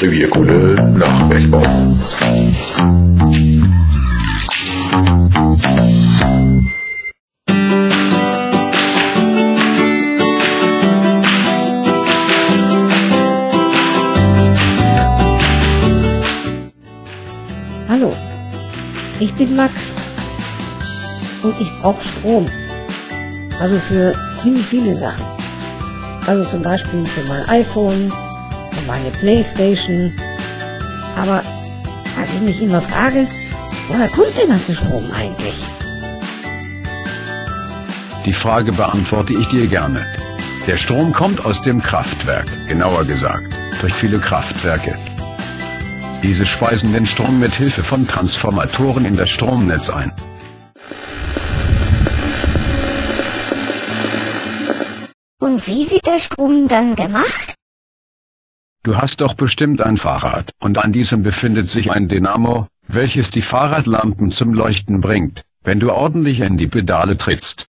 Revierkunde nach Bergbau. Hallo, ich bin Max und ich brauche Strom. Also für ziemlich viele Sachen. Also zum Beispiel für mein iPhone, für meine Playstation. Aber was ich mich immer frage, woher kommt der ganze Strom eigentlich? Die Frage beantworte ich dir gerne. Der Strom kommt aus dem Kraftwerk, genauer gesagt, durch viele Kraftwerke. Diese speisen den Strom mit Hilfe von Transformatoren in das Stromnetz ein. Und wie wird der Strom dann gemacht? Du hast doch bestimmt ein Fahrrad, und an diesem befindet sich ein Dynamo, welches die Fahrradlampen zum Leuchten bringt, wenn du ordentlich in die Pedale trittst.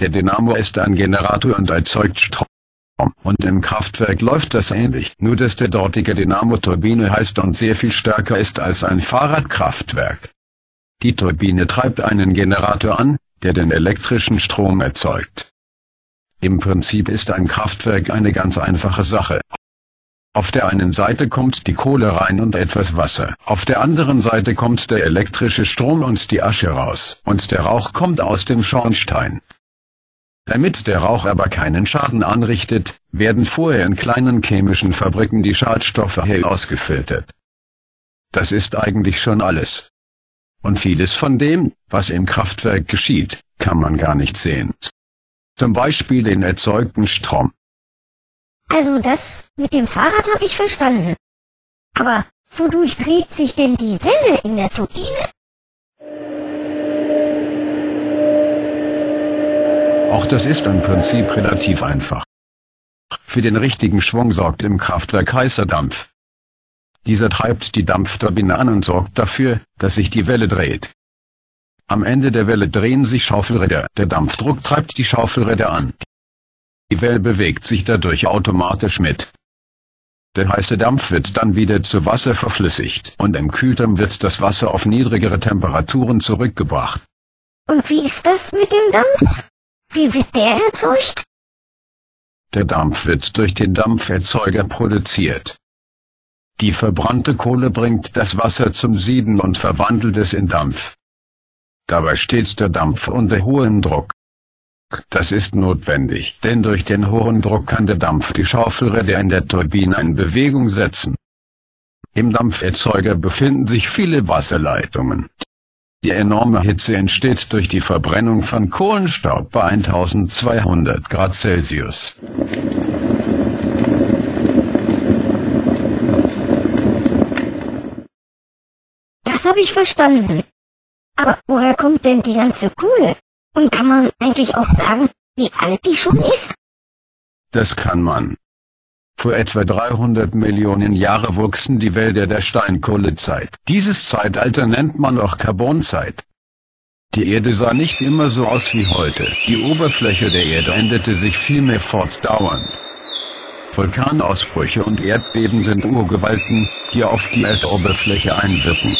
Der Dynamo ist ein Generator und erzeugt Strom. Und im Kraftwerk läuft das ähnlich, nur dass der dortige Dynamo-Turbine heißt und sehr viel stärker ist als ein Fahrradkraftwerk. Die Turbine treibt einen Generator an, der den elektrischen Strom erzeugt. Im Prinzip ist ein Kraftwerk eine ganz einfache Sache. Auf der einen Seite kommt die Kohle rein und etwas Wasser, auf der anderen Seite kommt der elektrische Strom und die Asche raus, und der Rauch kommt aus dem Schornstein. Damit der Rauch aber keinen Schaden anrichtet, werden vorher in kleinen chemischen Fabriken die Schadstoffe herausgefiltert. Das ist eigentlich schon alles. Und vieles von dem, was im Kraftwerk geschieht, kann man gar nicht sehen. Zum Beispiel den erzeugten Strom. Also das mit dem Fahrrad habe ich verstanden. Aber wodurch dreht sich denn die Welle in der Turbine? Auch das ist im Prinzip relativ einfach. Für den richtigen Schwung sorgt im Kraftwerk heißer Dampf. Dieser treibt die Dampfturbine an und sorgt dafür, dass sich die Welle dreht. Am Ende der Welle drehen sich Schaufelräder, der Dampfdruck treibt die Schaufelräder an. Die Welle bewegt sich dadurch automatisch mit. Der heiße Dampf wird dann wieder zu Wasser verflüssigt und im Kühlturm wird das Wasser auf niedrigere Temperaturen zurückgebracht. Und wie ist das mit dem Dampf? Wie wird der erzeugt? Der Dampf wird durch den Dampferzeuger produziert. Die verbrannte Kohle bringt das Wasser zum Sieden und verwandelt es in Dampf. Dabei steht der Dampf unter hohem Druck. Das ist notwendig, denn durch den hohen Druck kann der Dampf die Schaufelräder in der Turbine in Bewegung setzen. Im Dampferzeuger befinden sich viele Wasserleitungen. Die enorme Hitze entsteht durch die Verbrennung von Kohlenstaub bei 1200 Grad Celsius. Das habe ich verstanden. Aber woher kommt denn die ganze Kohle? Und kann man eigentlich auch sagen, wie alt die schon ist? Das kann man. Vor etwa 300 Millionen Jahre wuchsen die Wälder der Steinkohlezeit. Dieses Zeitalter nennt man auch Carbonzeit. Die Erde sah nicht immer so aus wie heute. Die Oberfläche der Erde änderte sich vielmehr fortdauernd. Vulkanausbrüche und Erdbeben sind Urgewalten, die auf die Erdoberfläche einwirken.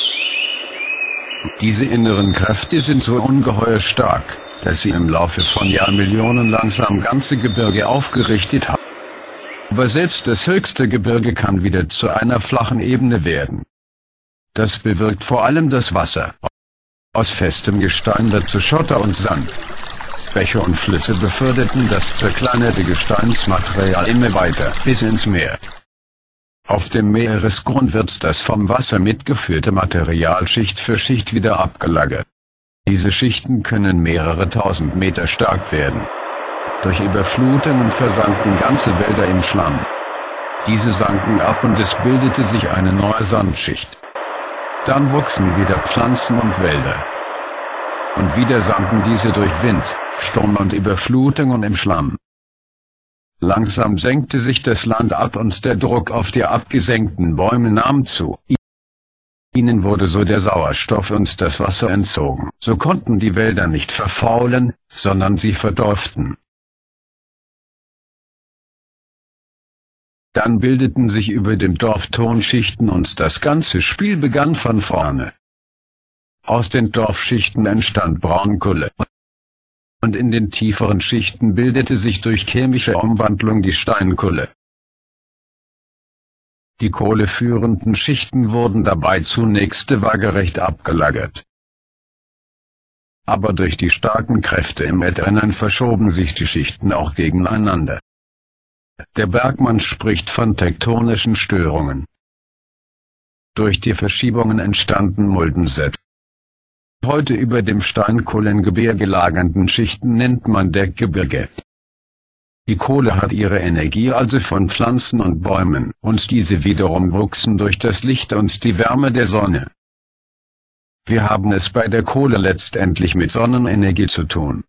Diese inneren Kräfte sind so ungeheuer stark, dass sie im Laufe von Jahrmillionen langsam ganze Gebirge aufgerichtet haben. Aber selbst das höchste Gebirge kann wieder zu einer flachen Ebene werden. Das bewirkt vor allem das Wasser. Aus festem Gestein wird zu Schotter und Sand. Bäche und Flüsse beförderten das zerkleinerte Gesteinsmaterial immer weiter, bis ins Meer. Auf dem Meeresgrund wird das vom Wasser mitgeführte Material Schicht für Schicht wieder abgelagert. Diese Schichten können mehrere tausend Meter stark werden. Durch Überflutungen versanken ganze Wälder im Schlamm. Diese sanken ab und es bildete sich eine neue Sandschicht. Dann wuchsen wieder Pflanzen und Wälder. Und wieder sanken diese durch Wind, Sturm und Überflutungen im Schlamm. Langsam senkte sich das Land ab und der Druck auf die abgesenkten Bäume nahm zu. Ihnen wurde so der Sauerstoff und das Wasser entzogen. So konnten die Wälder nicht verfaulen, sondern sie verdorften. Dann bildeten sich über dem Dorf Tonschichten und das ganze Spiel begann von vorne. Aus den Dorfschichten entstand Braunkohle. Und in den tieferen Schichten bildete sich durch chemische Umwandlung die Steinkohle. Die kohleführenden Schichten wurden dabei zunächst waagerecht abgelagert. Aber durch die starken Kräfte im Erdrennen verschoben sich die Schichten auch gegeneinander. Der Bergmann spricht von tektonischen Störungen. Durch die Verschiebungen entstanden Muldenset. Heute über dem Steinkohlengebirge lagernden Schichten nennt man Deckgebirge. Die Kohle hat ihre Energie also von Pflanzen und Bäumen, und diese wiederum wuchsen durch das Licht und die Wärme der Sonne. Wir haben es bei der Kohle letztendlich mit Sonnenenergie zu tun.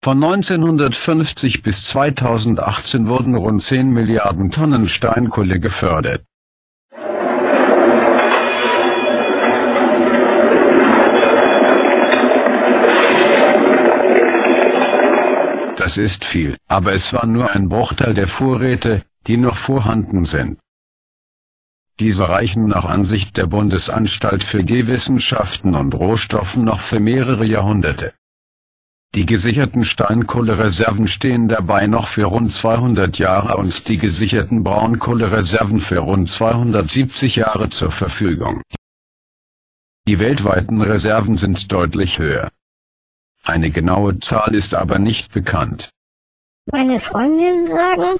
Von 1950 bis 2018 wurden rund 10 Milliarden Tonnen Steinkohle gefördert. Das ist viel, aber es war nur ein Bruchteil der Vorräte, die noch vorhanden sind. Diese reichen nach Ansicht der Bundesanstalt für Gehwissenschaften und Rohstoffen noch für mehrere Jahrhunderte. Die gesicherten Steinkohlereserven stehen dabei noch für rund 200 Jahre und die gesicherten Braunkohlereserven für rund 270 Jahre zur Verfügung. Die weltweiten Reserven sind deutlich höher. Eine genaue Zahl ist aber nicht bekannt. Meine Freundinnen sagen,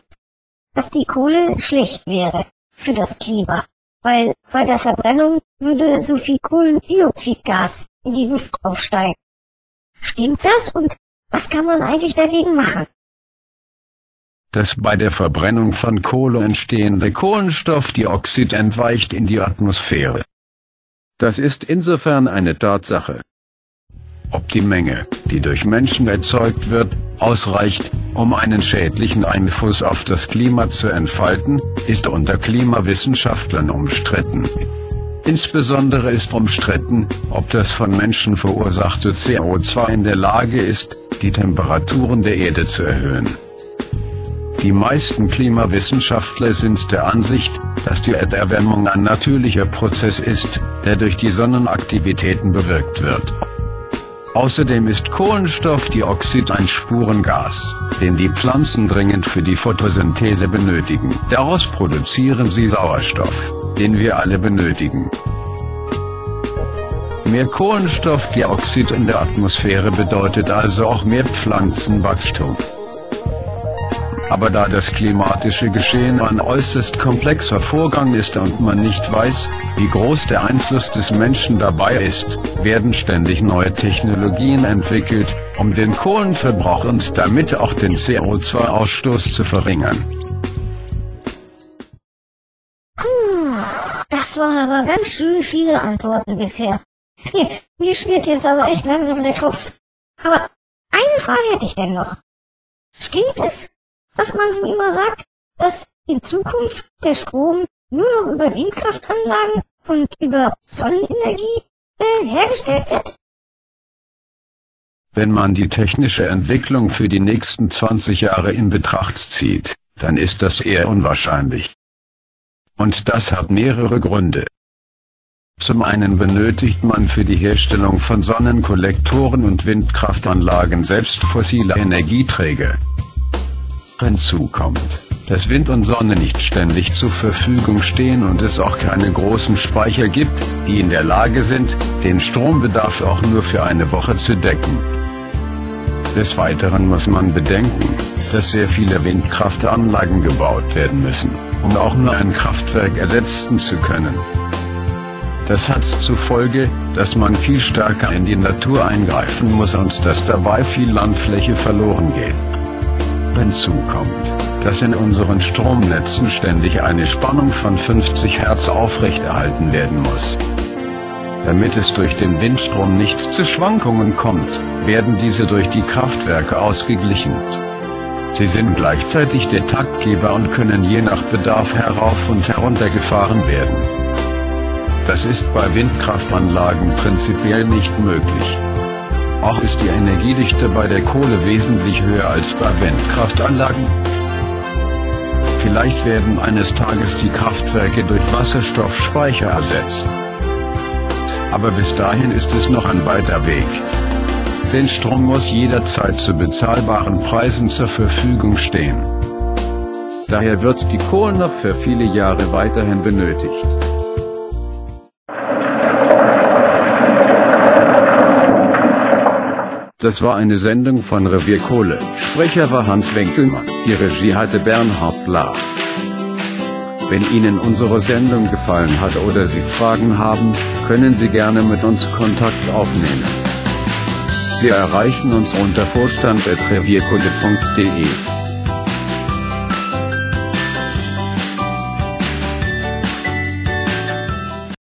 dass die Kohle schlecht wäre für das Klima, weil bei der Verbrennung würde so viel Kohlendioxidgas in die Luft aufsteigen. Stimmt das und was kann man eigentlich dagegen machen? Das bei der Verbrennung von Kohle entstehende Kohlenstoffdioxid entweicht in die Atmosphäre. Das ist insofern eine Tatsache. Ob die Menge, die durch Menschen erzeugt wird, ausreicht, um einen schädlichen Einfluss auf das Klima zu entfalten, ist unter Klimawissenschaftlern umstritten. Insbesondere ist umstritten, ob das von Menschen verursachte CO2 in der Lage ist, die Temperaturen der Erde zu erhöhen. Die meisten Klimawissenschaftler sind der Ansicht, dass die Erderwärmung ein natürlicher Prozess ist, der durch die Sonnenaktivitäten bewirkt wird. Außerdem ist Kohlenstoffdioxid ein Spurengas, den die Pflanzen dringend für die Photosynthese benötigen. Daraus produzieren sie Sauerstoff, den wir alle benötigen. Mehr Kohlenstoffdioxid in der Atmosphäre bedeutet also auch mehr Pflanzenwachstum. Aber da das klimatische Geschehen ein äußerst komplexer Vorgang ist und man nicht weiß, wie groß der Einfluss des Menschen dabei ist, werden ständig neue Technologien entwickelt, um den Kohlenverbrauch und damit auch den CO2-Ausstoß zu verringern. Das waren aber ganz schön viele Antworten bisher. Mir, mir schwirrt jetzt aber echt langsam der Kopf. Aber eine Frage hätte ich denn noch. Stimmt es, dass man so immer sagt, dass in Zukunft der Strom nur noch über Windkraftanlagen und über Sonnenenergie äh, hergestellt wird? Wenn man die technische Entwicklung für die nächsten 20 Jahre in Betracht zieht, dann ist das eher unwahrscheinlich. Und das hat mehrere Gründe. Zum einen benötigt man für die Herstellung von Sonnenkollektoren und Windkraftanlagen selbst fossile Energieträger. Hinzu kommt, dass Wind und Sonne nicht ständig zur Verfügung stehen und es auch keine großen Speicher gibt, die in der Lage sind, den Strombedarf auch nur für eine Woche zu decken. Des Weiteren muss man bedenken, dass sehr viele Windkraftanlagen gebaut werden müssen, um auch nur ein Kraftwerk ersetzen zu können. Das hat zur Folge, dass man viel stärker in die Natur eingreifen muss und dass dabei viel Landfläche verloren geht. Hinzu kommt, dass in unseren Stromnetzen ständig eine Spannung von 50 Hertz aufrechterhalten werden muss. Damit es durch den Windstrom nicht zu Schwankungen kommt, werden diese durch die Kraftwerke ausgeglichen. Sie sind gleichzeitig der Taktgeber und können je nach Bedarf herauf und herunter gefahren werden. Das ist bei Windkraftanlagen prinzipiell nicht möglich. Auch ist die Energiedichte bei der Kohle wesentlich höher als bei Windkraftanlagen. Vielleicht werden eines Tages die Kraftwerke durch Wasserstoffspeicher ersetzt. Aber bis dahin ist es noch ein weiter Weg. Denn Strom muss jederzeit zu bezahlbaren Preisen zur Verfügung stehen. Daher wird die Kohle noch für viele Jahre weiterhin benötigt. Das war eine Sendung von Revier Kohle. Sprecher war Hans Wenkelmann. Die Regie hatte Bernhard Bla. Wenn Ihnen unsere Sendung gefallen hat oder Sie Fragen haben, können Sie gerne mit uns Kontakt aufnehmen. Sie erreichen uns unter vorstand.revierkunde.de.